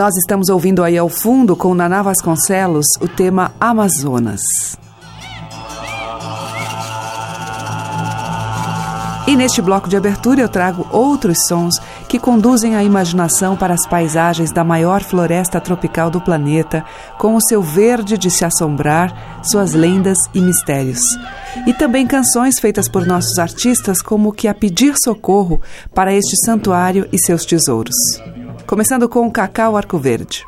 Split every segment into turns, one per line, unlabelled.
Nós estamos ouvindo aí ao fundo com Naná Vasconcelos o tema Amazonas. E neste bloco de abertura eu trago outros sons que conduzem a imaginação para as paisagens da maior floresta tropical do planeta, com o seu verde de se assombrar, suas lendas e mistérios. E também canções feitas por nossos artistas como que a pedir socorro para este santuário e seus tesouros. Começando com o Cacau Arco Verde.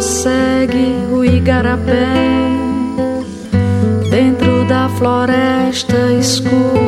segue o
igarapé dentro da floresta escura.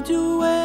do it.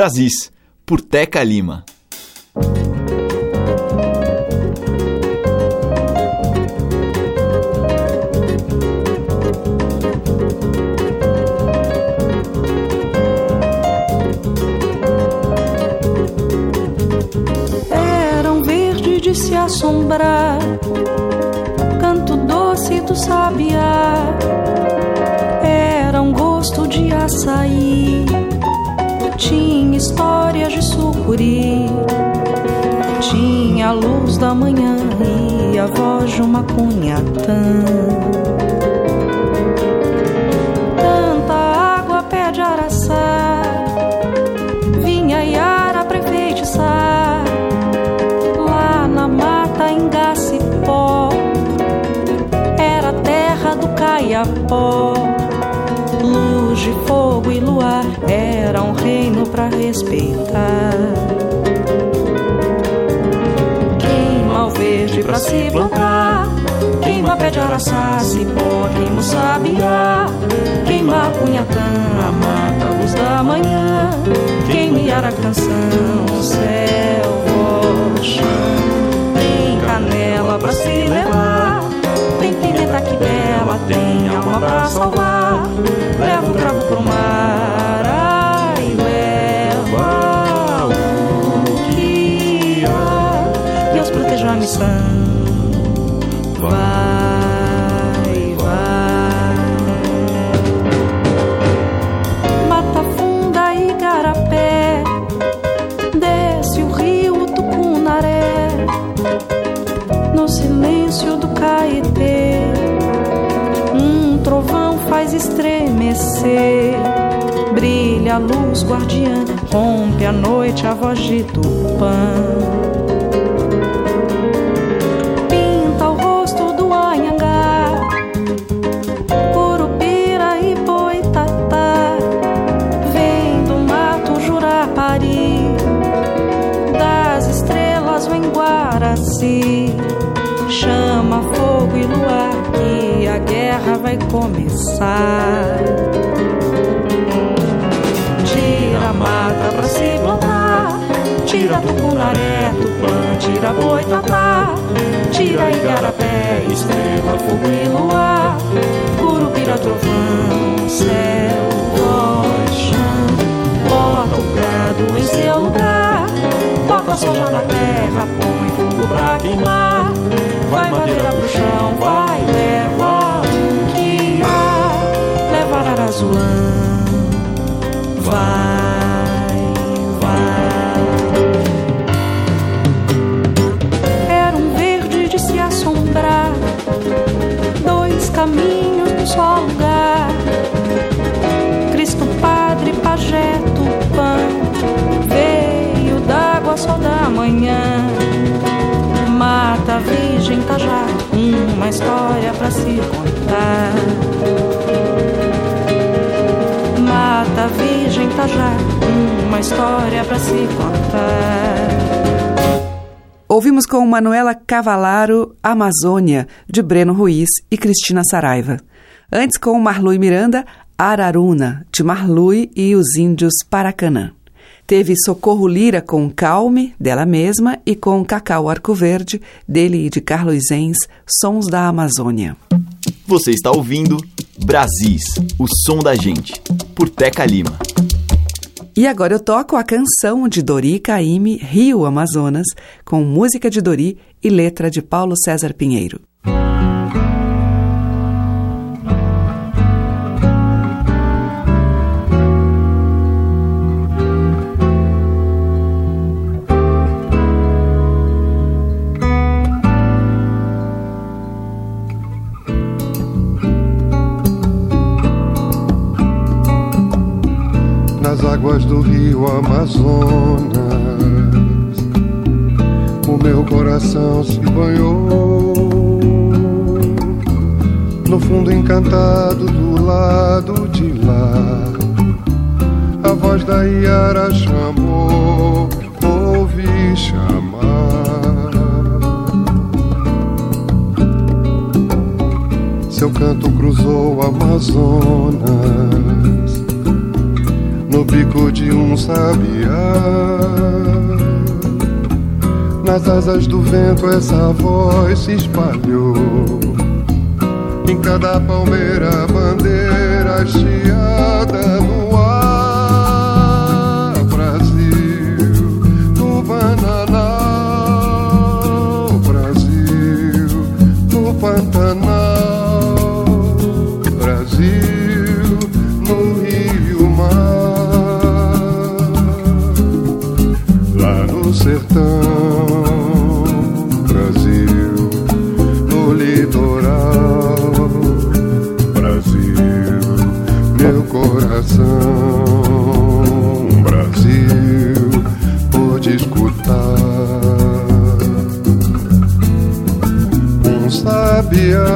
Brasis, por Teca Lima.
Era um verde de se assombrar, canto doce do sabiá. Era um gosto de açaí, a luz da manhã e a voz de uma cunhatã. Tanta água pede araçá, vinha Yara pra enfeitiçar. Lá na mata em Gacipó, era terra do Caiapó. Luz de fogo e luar, era um reino pra respeitar. Verde pra se plantar. Queima pé de araçá, cipó, queima o sabiá. Queima a a mata, a luz da manhã. Queime a canção, céu, voz, chão. Tem canela pra se levar. Tem pimenta que bela, tem alma pra salvar. Brilha a luz guardiã, rompe a noite a voz de Tupã. Pinta o rosto do Anhangá, Curupira e Boitatá, vem do mato Jurapari, das estrelas vem Guaraci, chama fogo e luar que a guerra vai começar. Tira tucunaré, tupã, tira boitatá, tira igarapé, estrela, fogo e luar, curupira, trovão, céu, voz, bota o gado em seu lugar, toca a soja na terra, põe fogo pra queimar, vai madeira pro chão, vai, leva que há, leva Ararazulã, vai, história pra se contar. Mata Virgem Tajá, uma história pra se contar.
Ouvimos com Manuela Cavalaro Amazônia, de Breno Ruiz e Cristina Saraiva. Antes com Marlui Miranda, Araruna, de Marlui e os índios Paracanã. Teve Socorro Lira com Calme, dela mesma, e com Cacau Arco Verde, dele e de Carlos Enz, Sons da Amazônia.
Você está ouvindo Brasis, o som da gente, por Teca Lima.
E agora eu toco a canção de Dori Caymmi, Rio Amazonas, com música de Dori e letra de Paulo César Pinheiro.
Rio Amazonas. O meu coração se banhou no fundo encantado do lado de lá. A voz da Iara chamou, ouvi chamar. Seu canto cruzou o Amazonas bico de um sabiá. Nas asas do vento essa voz se espalhou. Em cada palmeira, bandeira chiada no coração, Brasil, por escutar. Um sabiá.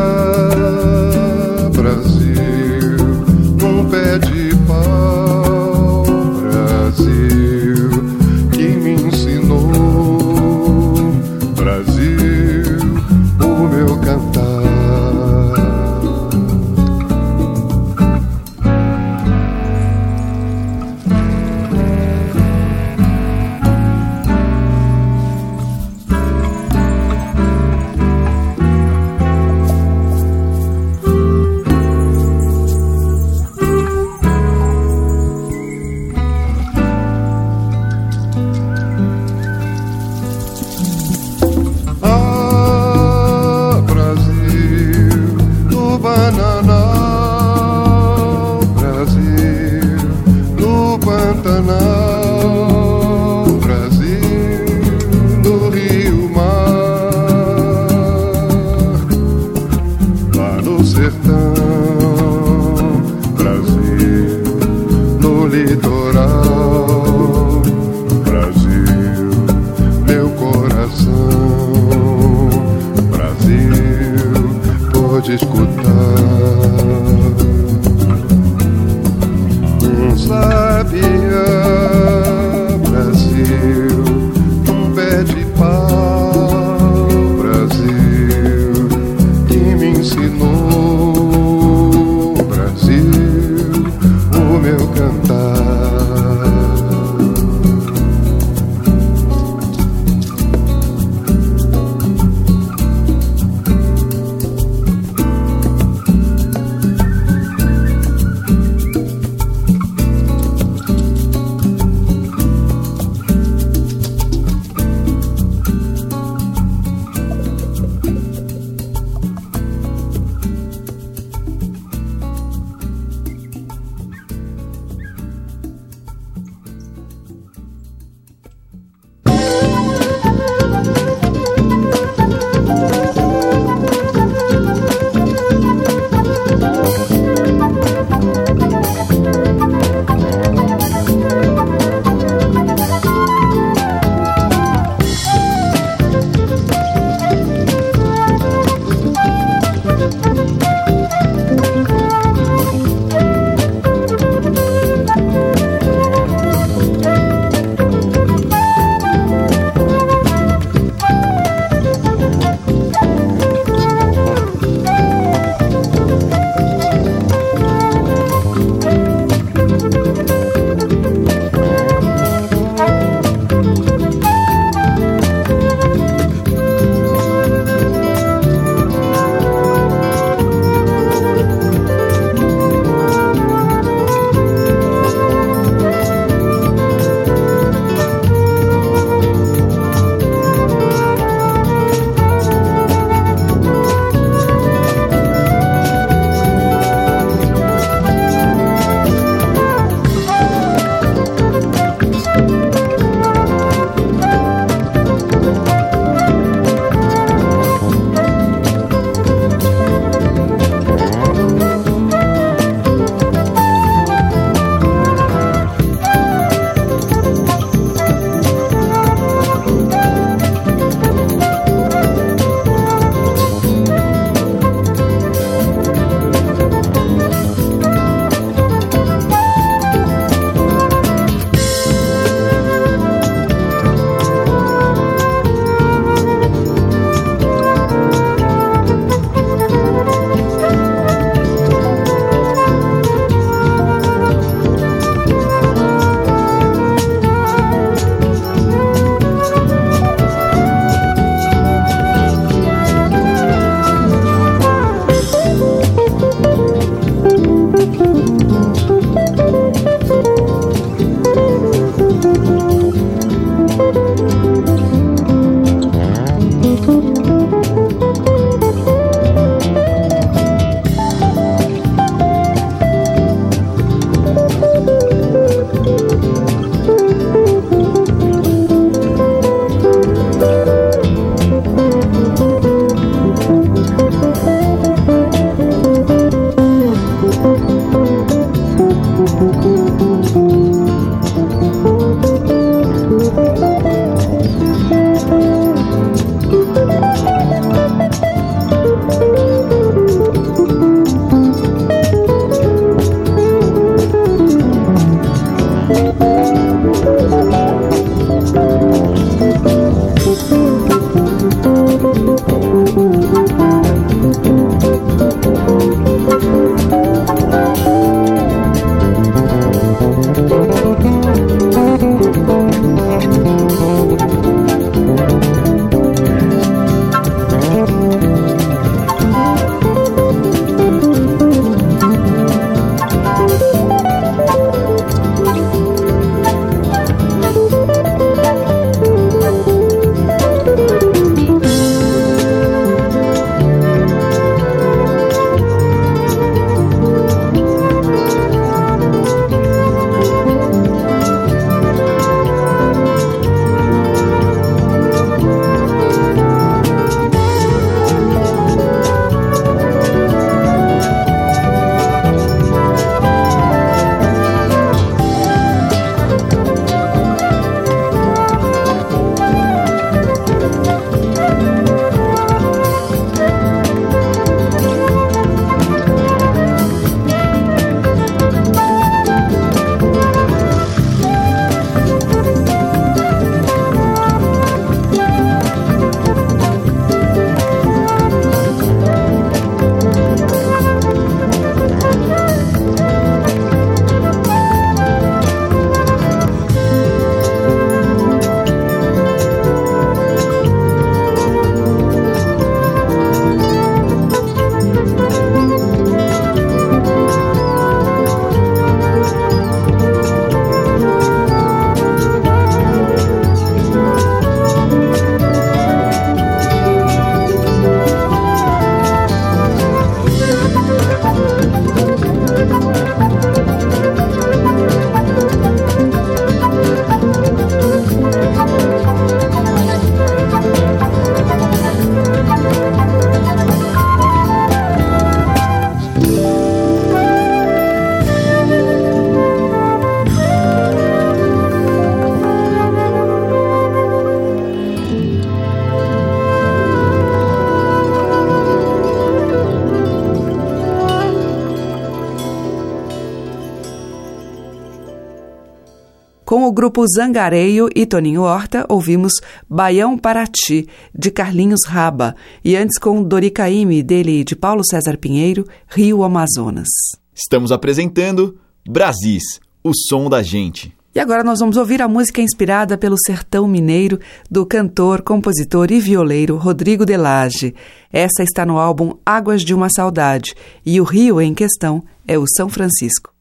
Grupo Zangareio e Toninho Horta, ouvimos Baião para Ti, de Carlinhos Raba, e antes com Doricaime, dele de Paulo César Pinheiro, Rio Amazonas.
Estamos apresentando Brasis, o som da gente.
E agora nós vamos ouvir a música inspirada pelo sertão mineiro do cantor, compositor e violeiro Rodrigo Delage. Essa está no álbum Águas de uma Saudade e o rio em questão é o São Francisco.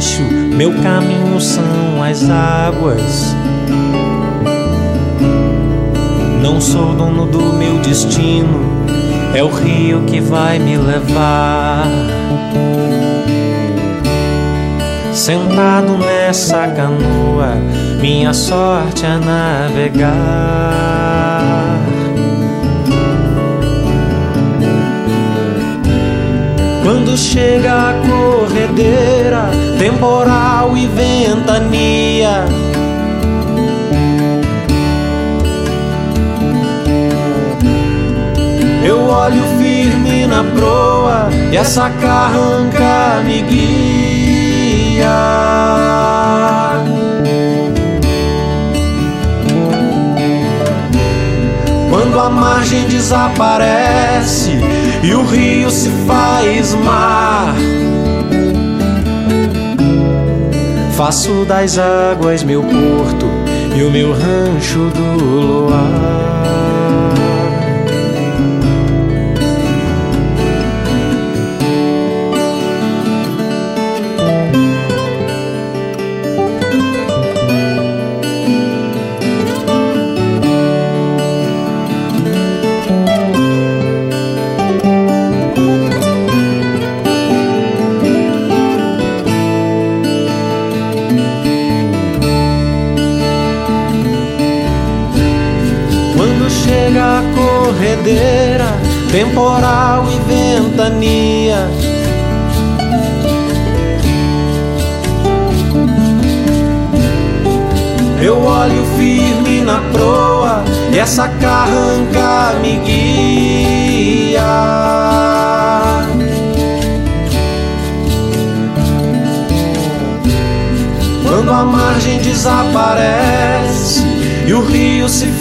Abaixo, meu caminho são as águas. Não sou dono do meu destino, é o rio que vai me levar. Sentado nessa canoa, minha sorte é navegar. Quando chega a corredeira, temporal e ventania. Eu olho firme na proa e essa carranca me guia. Quando a margem desaparece e o rio se faz mar. Faço das águas meu porto e o meu rancho do luar.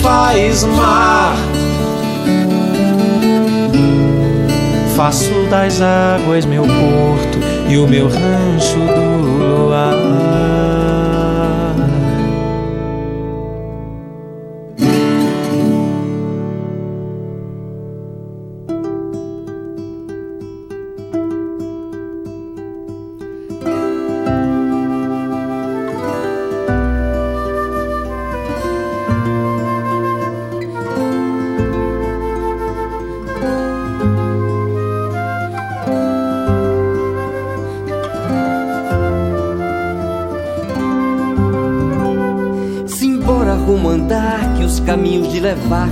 Faz mar. Faço das águas meu porto e o meu rancho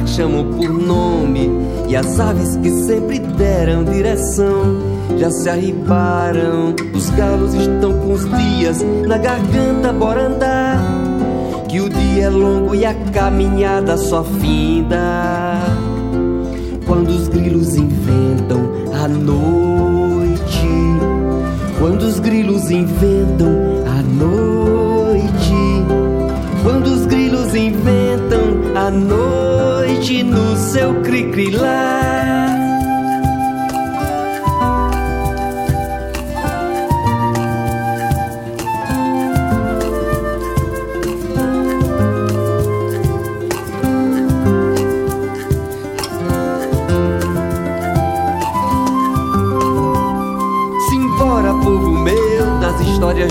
chamam por nome. E as aves que sempre deram direção Já se arribaram. Os galos estão com os dias na garganta Bora andar. Que o dia é longo e a caminhada só finda. Quando os grilos inventam a noite. Quando os grilos inventam a noite. Quando os grilos inventam a noite no seu cricrilar.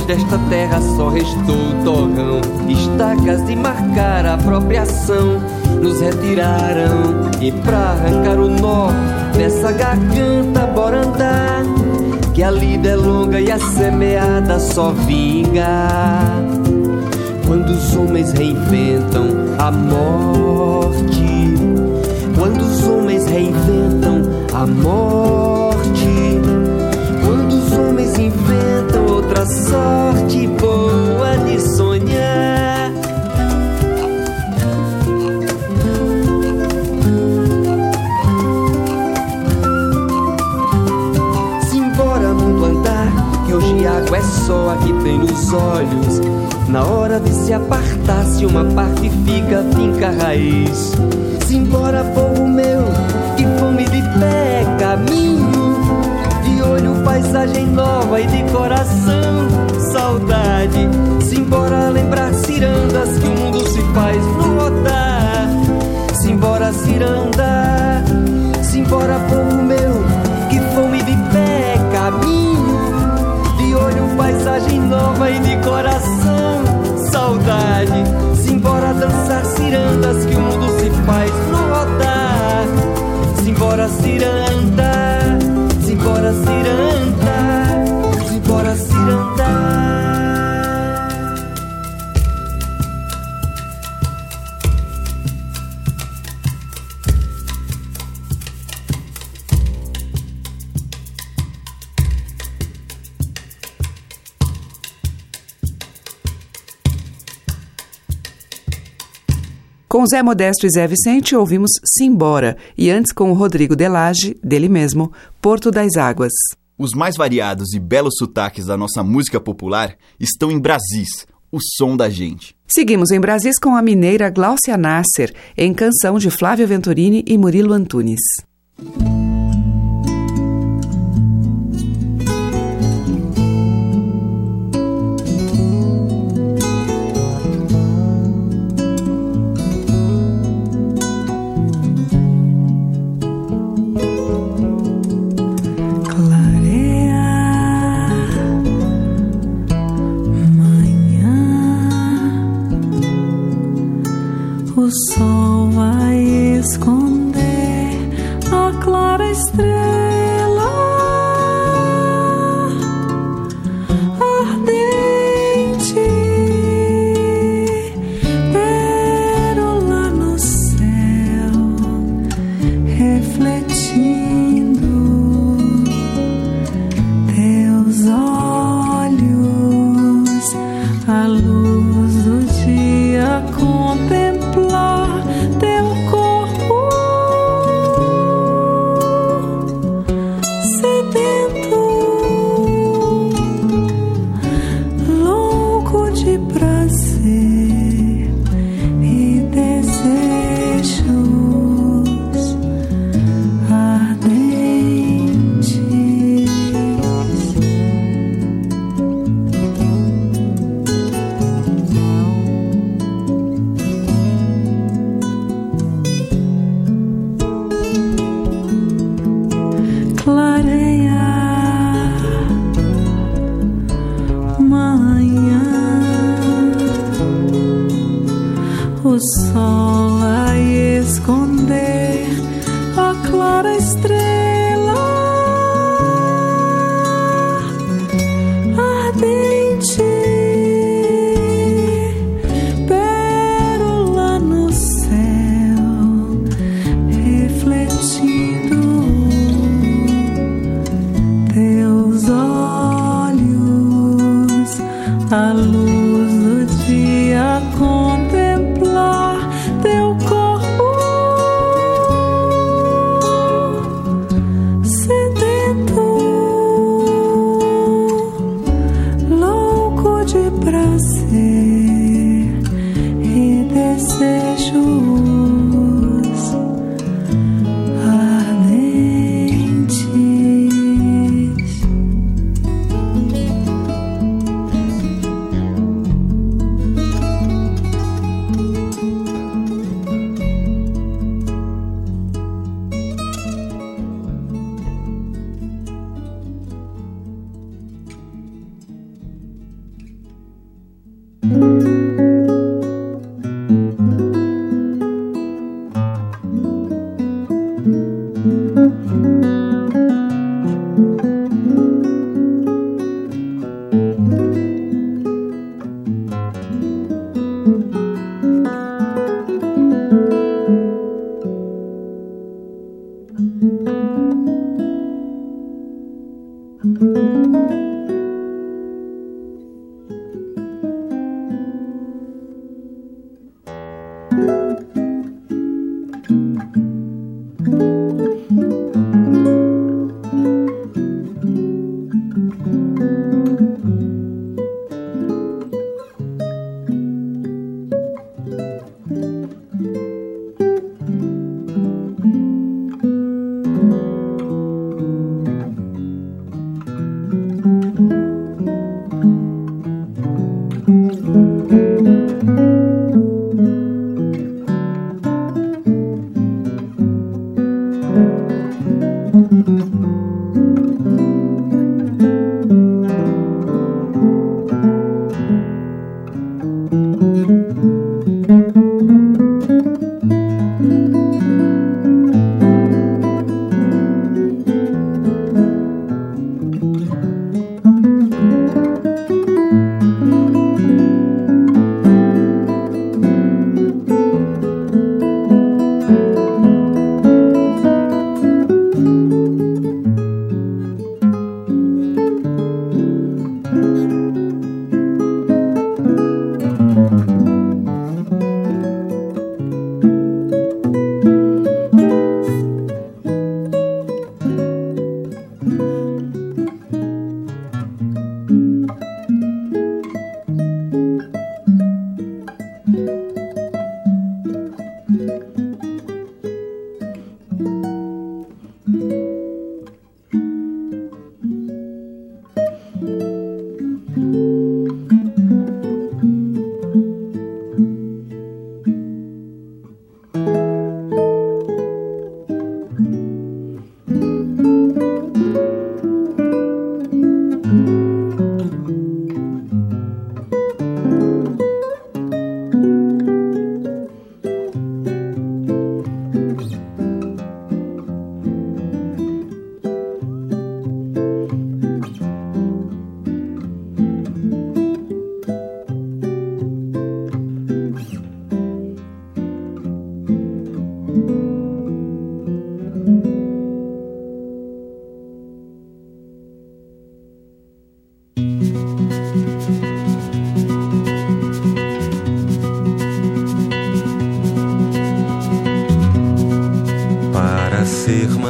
Desta terra só restou torrão, estacas de marcar a apropriação nos retiraram e pra arrancar o nó dessa garganta bora andar que a lida é longa e a semeada só vinga Quando os homens reinventam a morte. Quando os homens reinventam a morte. Sorte boa de sonhar. Simbora, mundo andar, que hoje água é só a que tem nos olhos. Na hora de se apartar, se uma parte fica, finca raiz. Simbora, povo meu, que fome de pé, caminho. Paisagem nova e de coração, saudade. Simbora lembrar cirandas que o mundo se faz rodar. Simbora, ciranda, simbora, povo meu, que fome de pé, caminho. De olho, paisagem nova e de coração, saudade. Simbora dançar cirandas que o mundo se faz ciranda, simbora, ciranda, simbora, ciranda.
Com Zé Modesto e Zé Vicente ouvimos Simbora e antes com o Rodrigo Delage, dele mesmo, Porto das Águas.
Os mais variados e belos sotaques da nossa música popular estão em Brasis, o som da gente.
Seguimos em Brasis com a mineira Gláucia Nasser, em canção de Flávio Venturini e Murilo Antunes.
Clara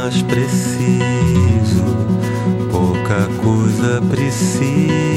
mais preciso, pouca coisa preciso.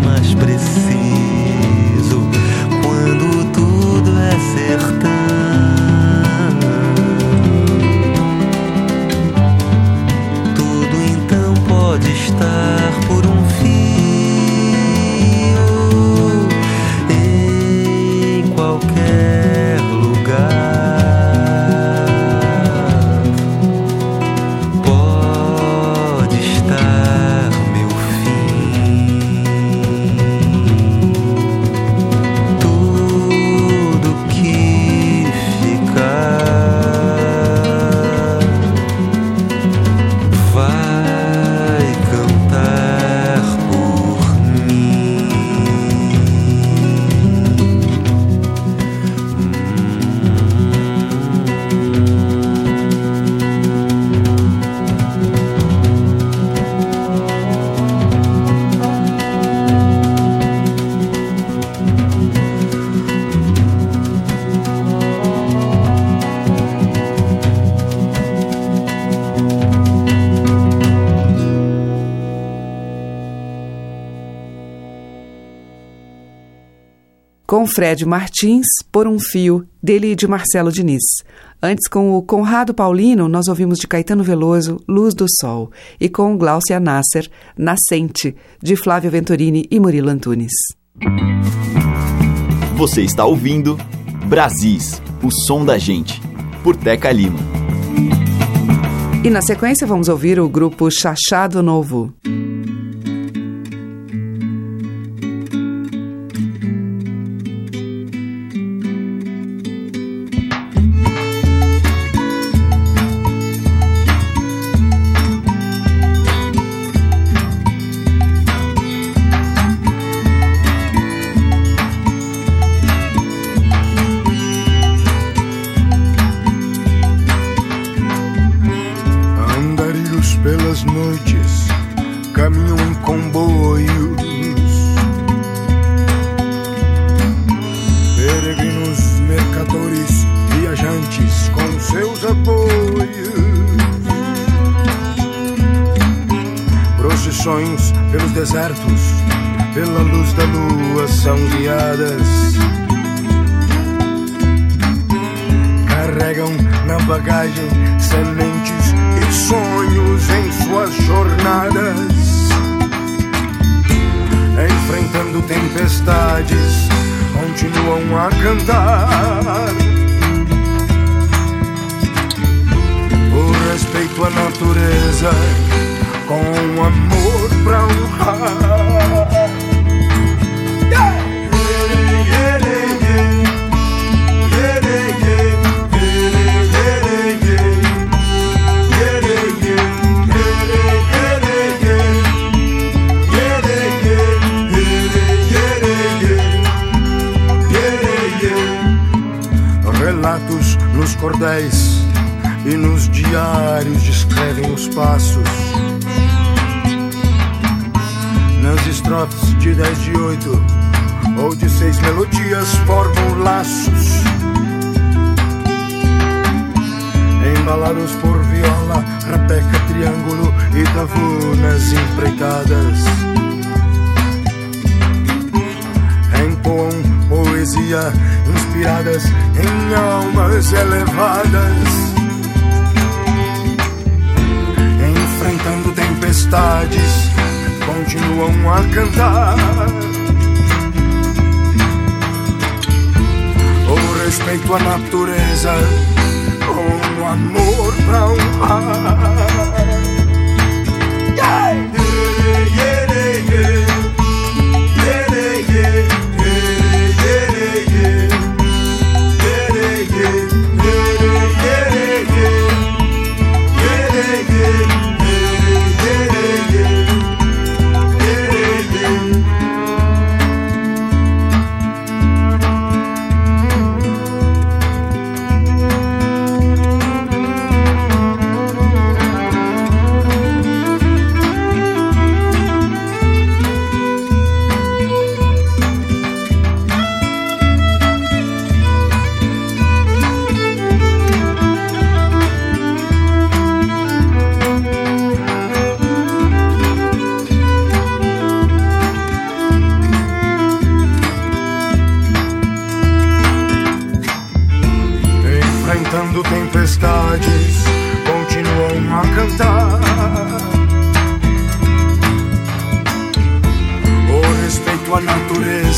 Vai cantar.
Com Fred Martins, Por um Fio, dele e de Marcelo Diniz. Antes, com o Conrado Paulino, nós ouvimos de Caetano Veloso, Luz do Sol, e com Glaucia Nasser, Nascente, de Flávio Venturini e Murilo Antunes.
Você está ouvindo Brasis, o som da gente, por Teca Lima.
E na sequência vamos ouvir o grupo Chachado Novo.
De dez de oito ou de seis melodias formam laços. Embalados por viola, rapeca, triângulo e tavunas empreitadas. Empoam poesia inspiradas em almas elevadas, enfrentando tempestades, continuam a cantar. O respeito à natureza, com o amor pra honrar. Yeah! Yeah, yeah, yeah.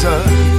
Jesus.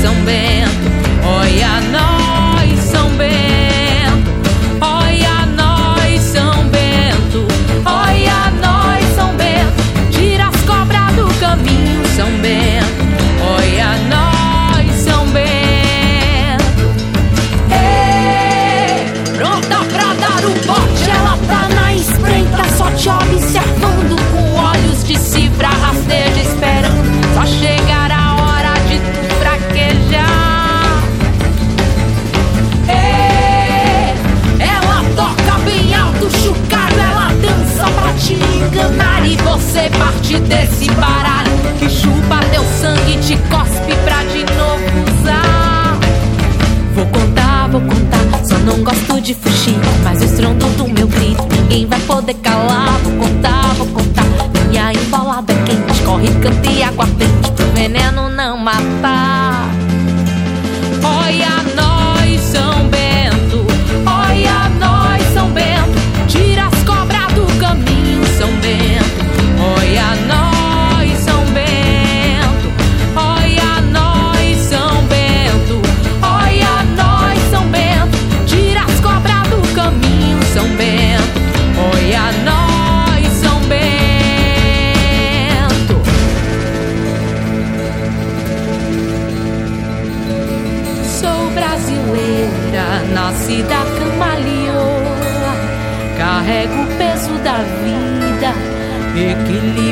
São Bento. Olha nós, chupa teu sangue te cospe pra de novo usar. Vou contar, vou contar, só não gosto de fugir. Mas o estrondo do meu grito, ninguém vai poder calar. Vou contar, vou contar, minha embolada é quente. Corre, canta e aguardente, pro veneno não matar.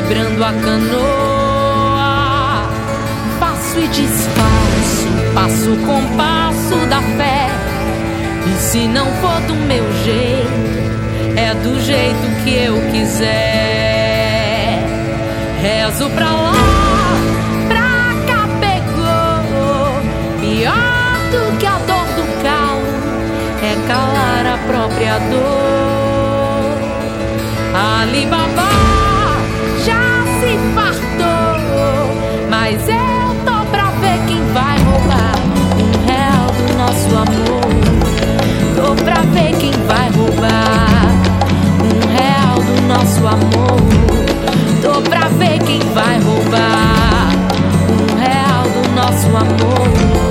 Equilibrando a canoa. Faço e desfaço, passo com passo da fé. E se não for do meu jeito, é do jeito que eu quiser. Rezo pra lá, pra cá pegou. Pior do que a dor do cal é calar a própria dor. Alibaba nosso amor. Tô pra ver quem vai roubar um real do nosso amor.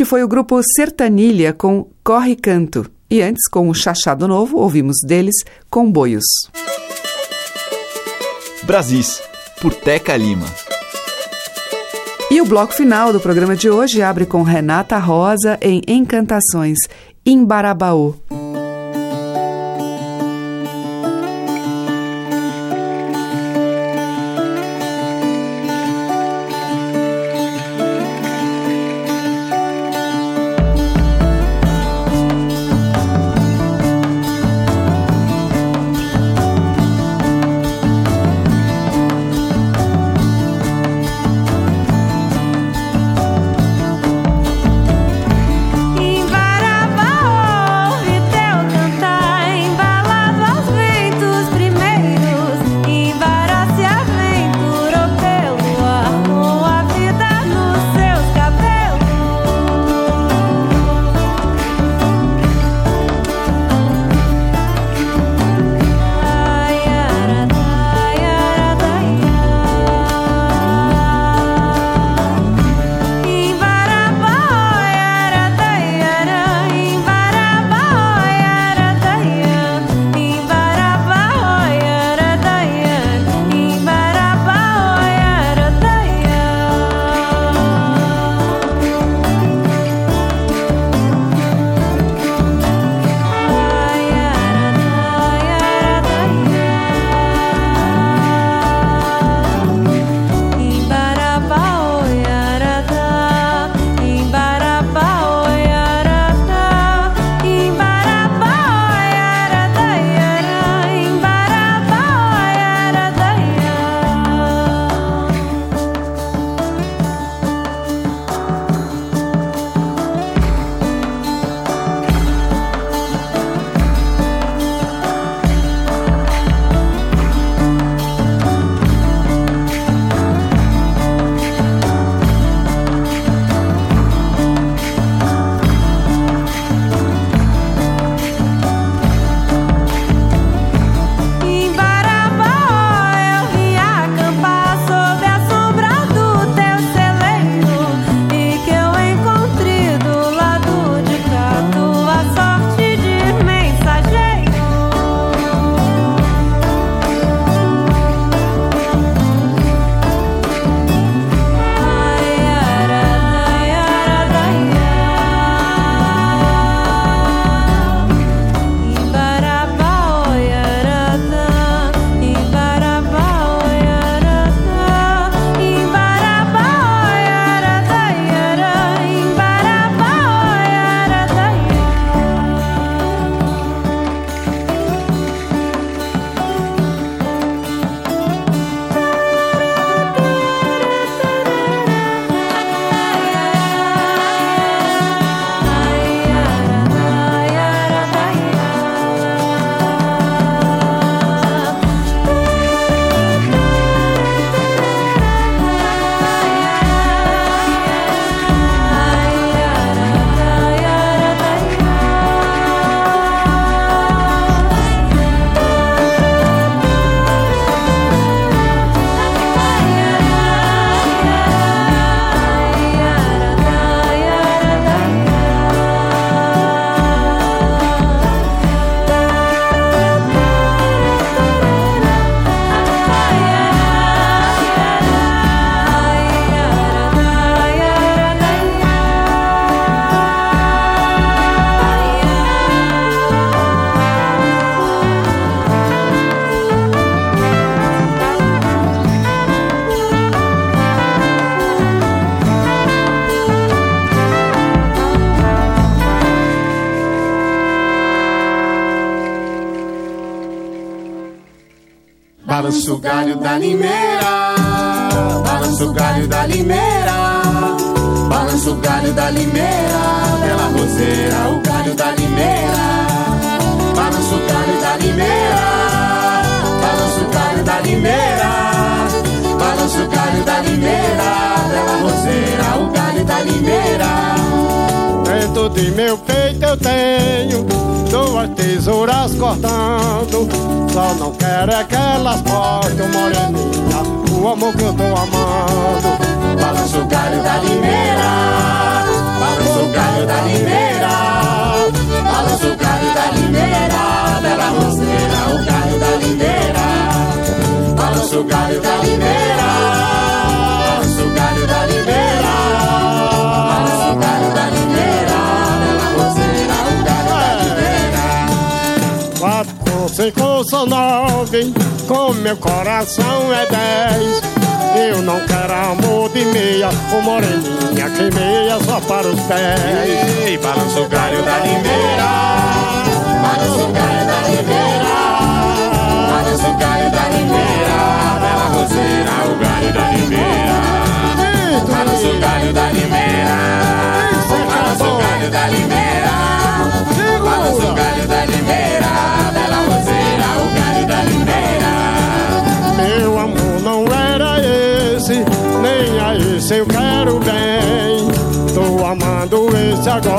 Este foi o grupo Sertanilha com Corre Canto. E antes, com o Chachado Novo, ouvimos deles Comboios.
Brasis, por Teca Lima.
E o bloco final do programa de hoje abre com Renata Rosa em Encantações, em Barabaú.
Em
Balança o galho da limeira, balança o galho da limeira, balança o galho da limeira, bela roseira, o galho da limeira, balança o galho da limeira, balança o galho da limeira, balança o galho da limeira, bela roseira, o galho da limeira.
Dentro de meu peito eu tenho duas tesouras cortando. Só não quero é que elas cortem, moreninha, o amor que eu tô amando.
Balança o galho da limeira, balança o galho da limeira, balança o galho da limeira, bela roseira, o galho da limeira, balança o galho da limeira, balança o galho da limeira,
Quatro, cinco, são nove, com meu coração é dez. Eu não quero amor de meia, o moreninha que meia só para os pés.
Ei, balança o galho da limeira, balança o galho da limeira, balança o galho da limeira, bela roseira, o galho da limeira,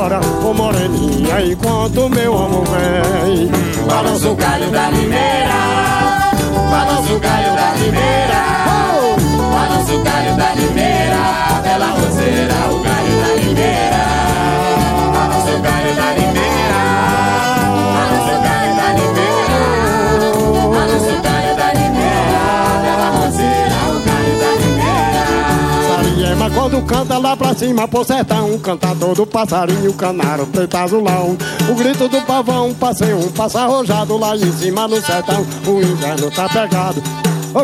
agora, ô moreninha, enquanto meu amor vem.
Balança o galho da limeira, balança o galho da limeira, balança o galho da limeira, bela roseira, o galho
Canta lá pra cima pro sertão. Canta todo passarinho, canaro, preto azulão. O grito do pavão, passei um passa arrojado Lá em cima no sertão, o inverno tá pegado.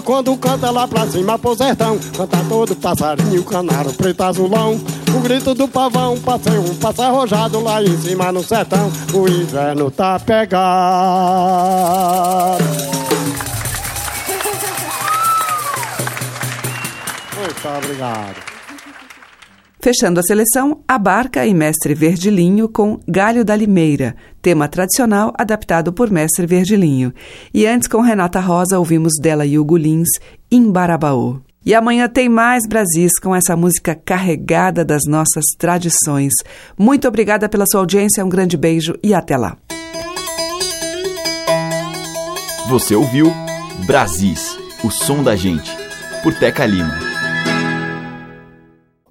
Quando canta lá pra cima pro sertão Canta todo passarinho, canaro, preto azulão. O grito do pavão, passei um passa arrojado Lá em cima no sertão, o inverno tá pegado. Muito obrigado.
Fechando a seleção, a Barca e Mestre Verdilinho com Galho da Limeira, tema tradicional adaptado por Mestre Verdilinho. E antes, com Renata Rosa, ouvimos dela e Hugo Lins, Imbarabaú. E amanhã tem mais Brasis com essa música carregada das nossas tradições. Muito obrigada pela sua audiência, um grande beijo e até lá.
Você ouviu Brasis, o som da gente, por Teca Lima.